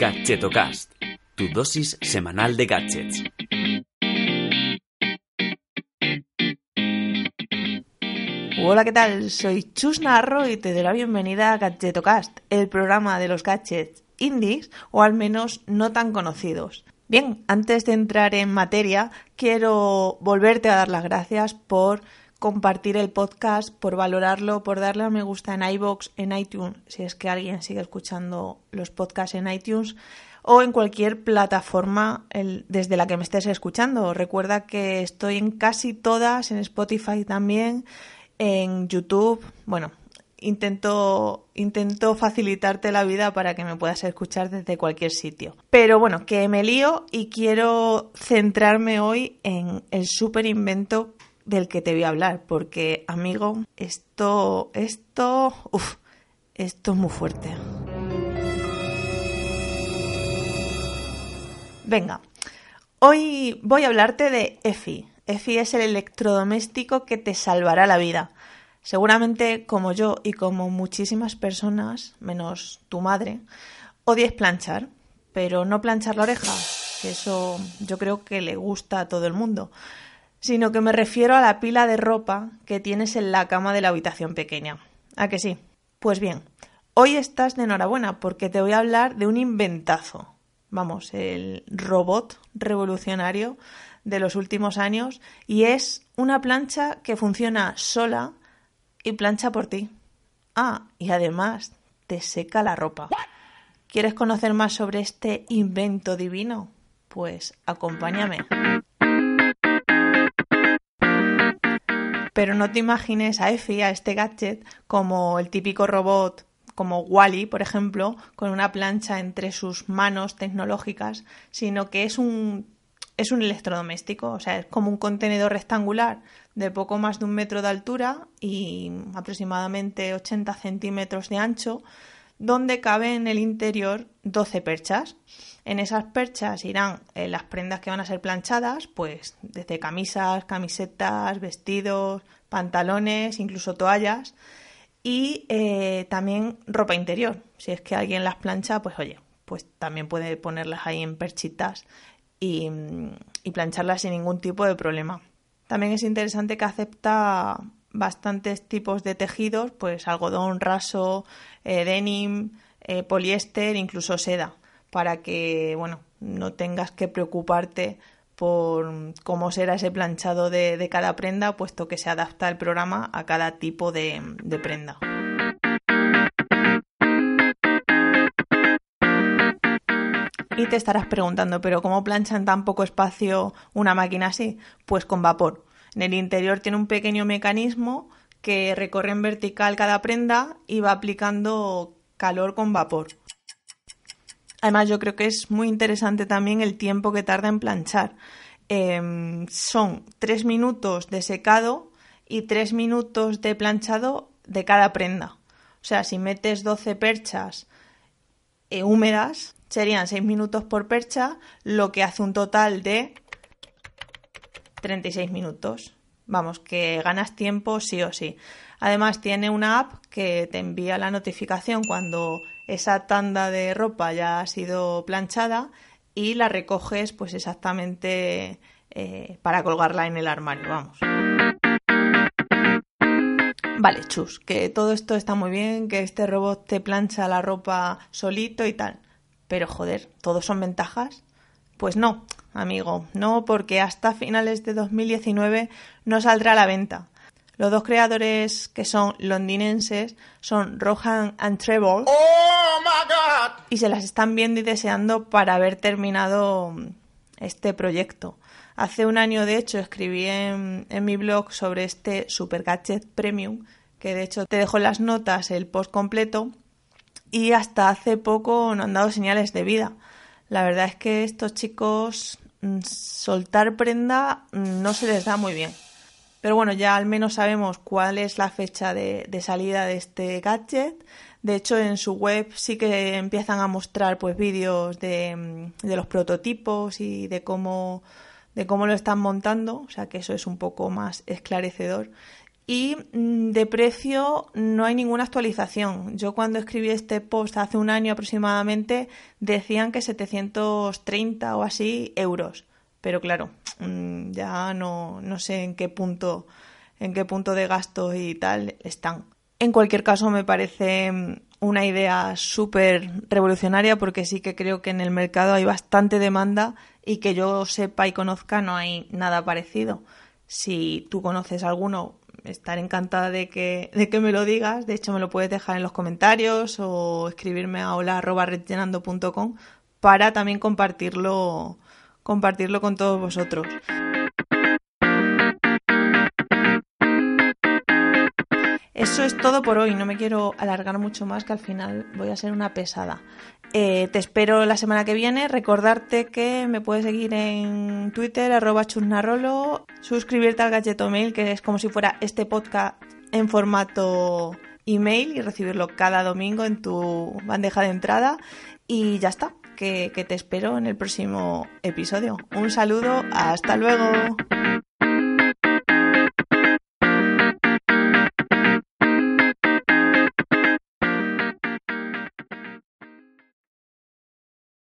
Gadgetocast, tu dosis semanal de gadgets. Hola, ¿qué tal? Soy Chus Narro y te doy la bienvenida a Gadgetocast, el programa de los gadgets indies o al menos no tan conocidos. Bien, antes de entrar en materia, quiero volverte a dar las gracias por compartir el podcast, por valorarlo, por darle a me gusta en iBox, en iTunes, si es que alguien sigue escuchando los podcasts en iTunes o en cualquier plataforma desde la que me estés escuchando. Recuerda que estoy en casi todas, en Spotify también, en YouTube. Bueno, intento, intento facilitarte la vida para que me puedas escuchar desde cualquier sitio. Pero bueno, que me lío y quiero centrarme hoy en el super invento del que te voy a hablar, porque amigo, esto, esto, uff, esto es muy fuerte. Venga, hoy voy a hablarte de EFI. EFI es el electrodoméstico que te salvará la vida. Seguramente como yo y como muchísimas personas, menos tu madre, odies planchar, pero no planchar la oreja, que eso yo creo que le gusta a todo el mundo, sino que me refiero a la pila de ropa que tienes en la cama de la habitación pequeña. ¿A que sí? Pues bien, hoy estás de enhorabuena porque te voy a hablar de un inventazo, vamos, el robot revolucionario de los últimos años y es una plancha que funciona sola y plancha por ti. Ah, y además te seca la ropa. ¿Quieres conocer más sobre este invento divino? Pues acompáñame. Pero no te imagines a Effie, a este gadget, como el típico robot como Wally, por ejemplo, con una plancha entre sus manos tecnológicas, sino que es un, es un electrodoméstico, o sea, es como un contenedor rectangular de poco más de un metro de altura y aproximadamente 80 centímetros de ancho, donde cabe en el interior 12 perchas. En esas perchas irán eh, las prendas que van a ser planchadas, pues desde camisas, camisetas, vestidos, pantalones, incluso toallas y eh, también ropa interior. Si es que alguien las plancha, pues oye, pues también puede ponerlas ahí en perchitas y, y plancharlas sin ningún tipo de problema. También es interesante que acepta bastantes tipos de tejidos, pues algodón, raso, eh, denim, eh, poliéster, incluso seda, para que, bueno, no tengas que preocuparte por cómo será ese planchado de, cada prenda, puesto que se adapta el programa a cada tipo de, de prenda. Y te estarás preguntando, ¿pero cómo plancha en tan poco espacio una máquina así? Pues con vapor. En el interior tiene un pequeño mecanismo que recorre en vertical cada prenda y va aplicando calor con vapor. Además, yo creo que es muy interesante también el tiempo que tarda en planchar. Em, son tres minutos de secado y tres minutos de planchado de cada prenda. O sea, si metes 12 perchas eh, húmedas, serían 6 minutos por percha, lo que hace un total de 36 minutos. Vamos, que ganas tiempo sí o sí. Además tiene una app que te envía la notificación cuando esa tanda de ropa ya ha sido planchada y la recoges pues exactamente eh, para colgarla en el armario, vamos. Vale, chus, que todo esto está muy bien, que este robot te plancha la ropa solito y tal. Pero joder, ¿todos son ventajas? Pues no, amigo, no, porque hasta finales de 2019 no saldrá a la venta. Los dos creadores que son londinenses son Rohan and Trevor. ¡Oh, y se las están viendo y deseando para haber terminado este proyecto. Hace un año, de hecho, escribí en, en mi blog sobre este Super Gadget Premium, que de hecho te dejo en las notas el post completo, y hasta hace poco no han dado señales de vida. La verdad es que estos chicos mm, soltar prenda mm, no se les da muy bien. Pero bueno, ya al menos sabemos cuál es la fecha de, salida de este gadget. De hecho, en su web sí que empiezan a mostrar pues vídeos de, mm, de, los prototipos y de cómo, de cómo lo están montando. O sea que eso es un poco más esclarecedor. Y mm, de precio no hay ninguna actualización. Yo cuando escribí este post hace un año aproximadamente decían que 730 o así euros, pero claro, mm, ya no, no sé en qué punto en qué punto de gasto y tal están. En cualquier caso me parece mm, una idea súper revolucionaria porque sí que creo que en el mercado hay bastante demanda y que yo sepa y conozca no hay nada parecido. Si tú conoces alguno, estar encantada de que, de que me lo digas. De hecho, me lo puedes dejar en los comentarios o escribirme a hola.rellenando.com para también compartirlo, compartirlo con todos vosotros. Eso es todo por hoy. No me quiero alargar mucho más, que al final voy a ser una pesada. Eh, te espero la semana que viene. Recordarte que me puedes seguir en Twitter, arroba chusnarolo, suscribirte al Galleto Mail, que es como si fuera este podcast en formato email y recibirlo cada domingo en tu bandeja de entrada. Y ya está, que te espero en el próximo episodio. Un saludo, hasta luego.